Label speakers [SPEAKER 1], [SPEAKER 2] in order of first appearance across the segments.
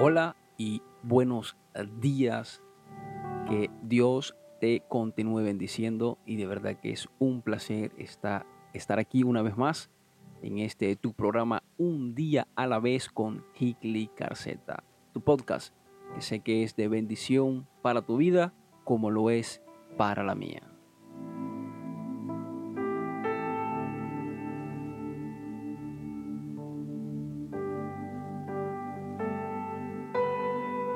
[SPEAKER 1] Hola y buenos días. Que Dios te continúe bendiciendo y de verdad que es un placer estar, estar aquí una vez más en este tu programa Un día a la vez con Hickley Carceta, tu podcast que sé que es de bendición para tu vida como lo es para la mía.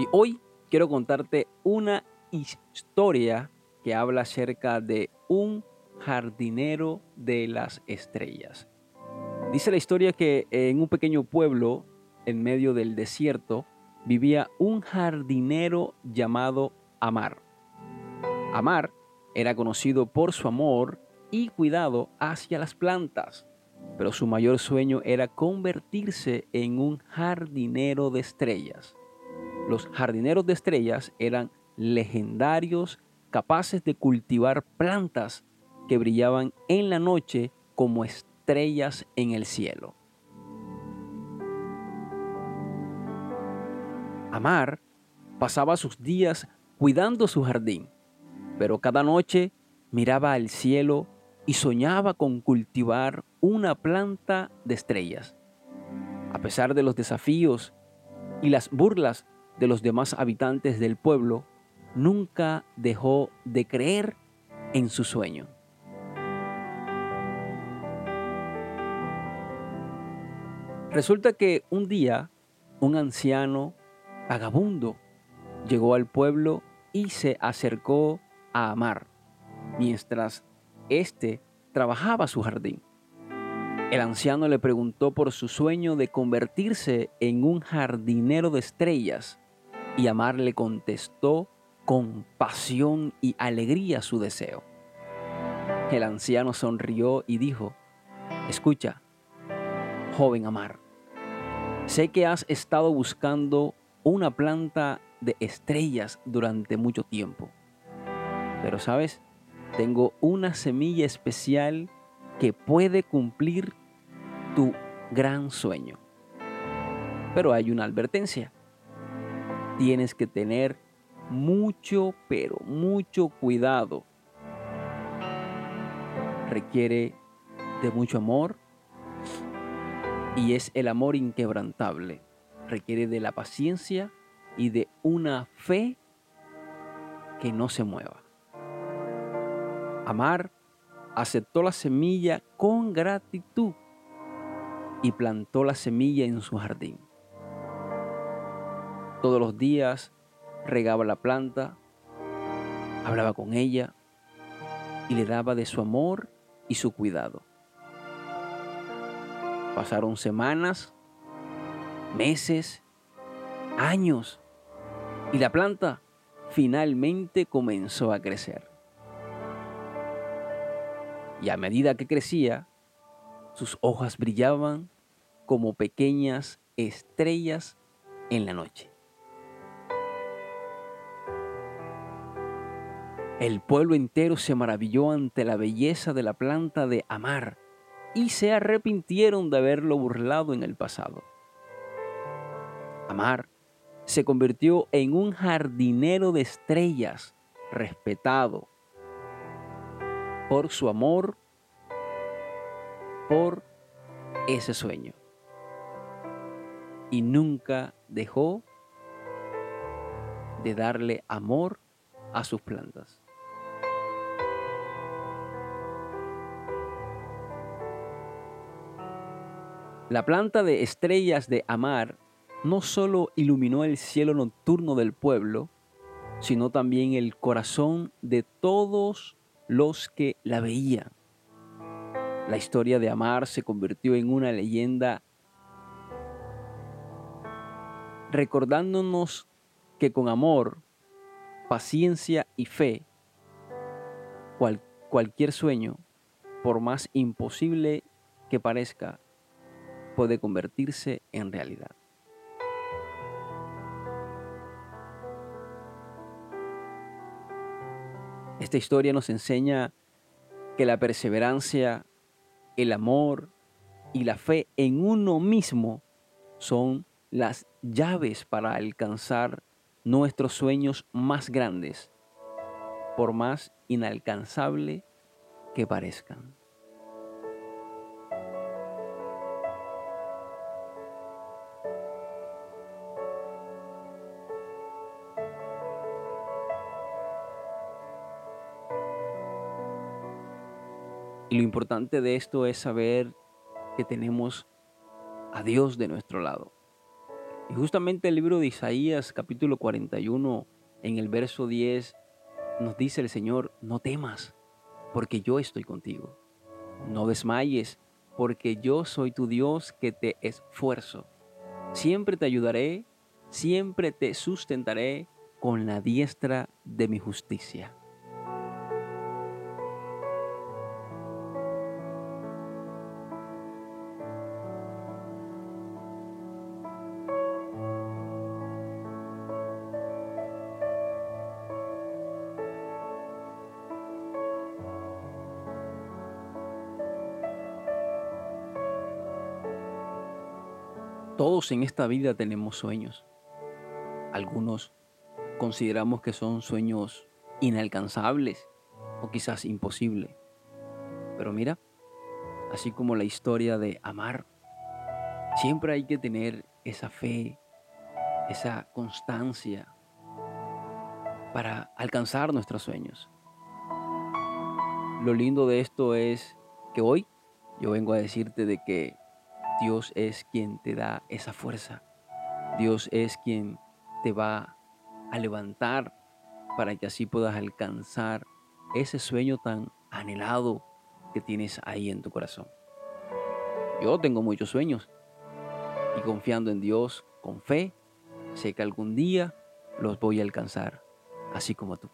[SPEAKER 1] Y hoy quiero contarte una historia que habla acerca de un jardinero de las estrellas. Dice la historia que en un pequeño pueblo en medio del desierto vivía un jardinero llamado Amar. Amar era conocido por su amor y cuidado hacia las plantas, pero su mayor sueño era convertirse en un jardinero de estrellas. Los jardineros de estrellas eran legendarios, capaces de cultivar plantas que brillaban en la noche como estrellas en el cielo. Amar pasaba sus días cuidando su jardín, pero cada noche miraba al cielo y soñaba con cultivar una planta de estrellas. A pesar de los desafíos y las burlas de los demás habitantes del pueblo, nunca dejó de creer en su sueño. Resulta que un día un anciano vagabundo llegó al pueblo y se acercó a Amar, mientras éste trabajaba su jardín. El anciano le preguntó por su sueño de convertirse en un jardinero de estrellas y Amar le contestó con pasión y alegría su deseo. El anciano sonrió y dijo, escucha, joven Amar, sé que has estado buscando una planta de estrellas durante mucho tiempo, pero sabes, tengo una semilla especial que puede cumplir tu gran sueño. Pero hay una advertencia tienes que tener mucho, pero mucho cuidado. Requiere de mucho amor y es el amor inquebrantable. Requiere de la paciencia y de una fe que no se mueva. Amar aceptó la semilla con gratitud y plantó la semilla en su jardín. Todos los días regaba la planta, hablaba con ella y le daba de su amor y su cuidado. Pasaron semanas, meses, años y la planta finalmente comenzó a crecer. Y a medida que crecía, sus hojas brillaban como pequeñas estrellas en la noche. El pueblo entero se maravilló ante la belleza de la planta de Amar y se arrepintieron de haberlo burlado en el pasado. Amar se convirtió en un jardinero de estrellas, respetado por su amor por ese sueño. Y nunca dejó de darle amor a sus plantas. La planta de estrellas de Amar no solo iluminó el cielo nocturno del pueblo, sino también el corazón de todos los que la veían. La historia de Amar se convirtió en una leyenda recordándonos que con amor, paciencia y fe, cualquier sueño, por más imposible que parezca, puede convertirse en realidad. Esta historia nos enseña que la perseverancia, el amor y la fe en uno mismo son las llaves para alcanzar nuestros sueños más grandes, por más inalcanzable que parezcan. Y lo importante de esto es saber que tenemos a Dios de nuestro lado. Y justamente el libro de Isaías capítulo 41 en el verso 10 nos dice el Señor, no temas, porque yo estoy contigo. No desmayes, porque yo soy tu Dios que te esfuerzo. Siempre te ayudaré, siempre te sustentaré con la diestra de mi justicia. Todos en esta vida tenemos sueños. Algunos consideramos que son sueños inalcanzables o quizás imposibles. Pero mira, así como la historia de amar, siempre hay que tener esa fe, esa constancia para alcanzar nuestros sueños. Lo lindo de esto es que hoy yo vengo a decirte de que Dios es quien te da esa fuerza. Dios es quien te va a levantar para que así puedas alcanzar ese sueño tan anhelado que tienes ahí en tu corazón. Yo tengo muchos sueños y confiando en Dios con fe, sé que algún día los voy a alcanzar, así como tú.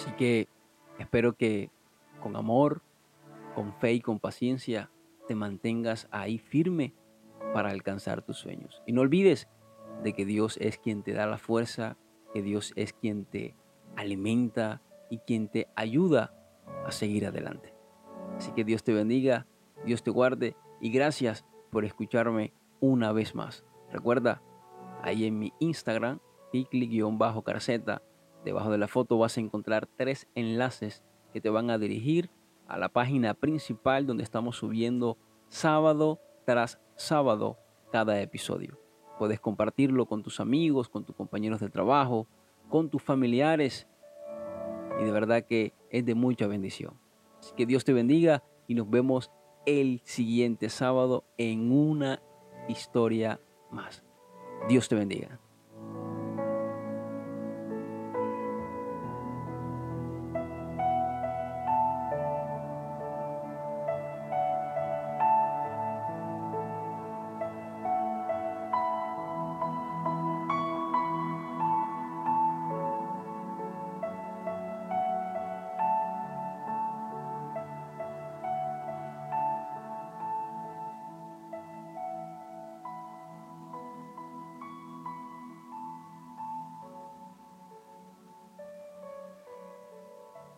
[SPEAKER 1] Así que espero que con amor, con fe y con paciencia te mantengas ahí firme para alcanzar tus sueños. Y no olvides de que Dios es quien te da la fuerza, que Dios es quien te alimenta y quien te ayuda a seguir adelante. Así que Dios te bendiga, Dios te guarde y gracias por escucharme una vez más. Recuerda, ahí en mi Instagram, picli-carceta, Debajo de la foto vas a encontrar tres enlaces que te van a dirigir a la página principal donde estamos subiendo sábado tras sábado cada episodio. Puedes compartirlo con tus amigos, con tus compañeros de trabajo, con tus familiares y de verdad que es de mucha bendición. Así que Dios te bendiga y nos vemos el siguiente sábado en una historia más. Dios te bendiga.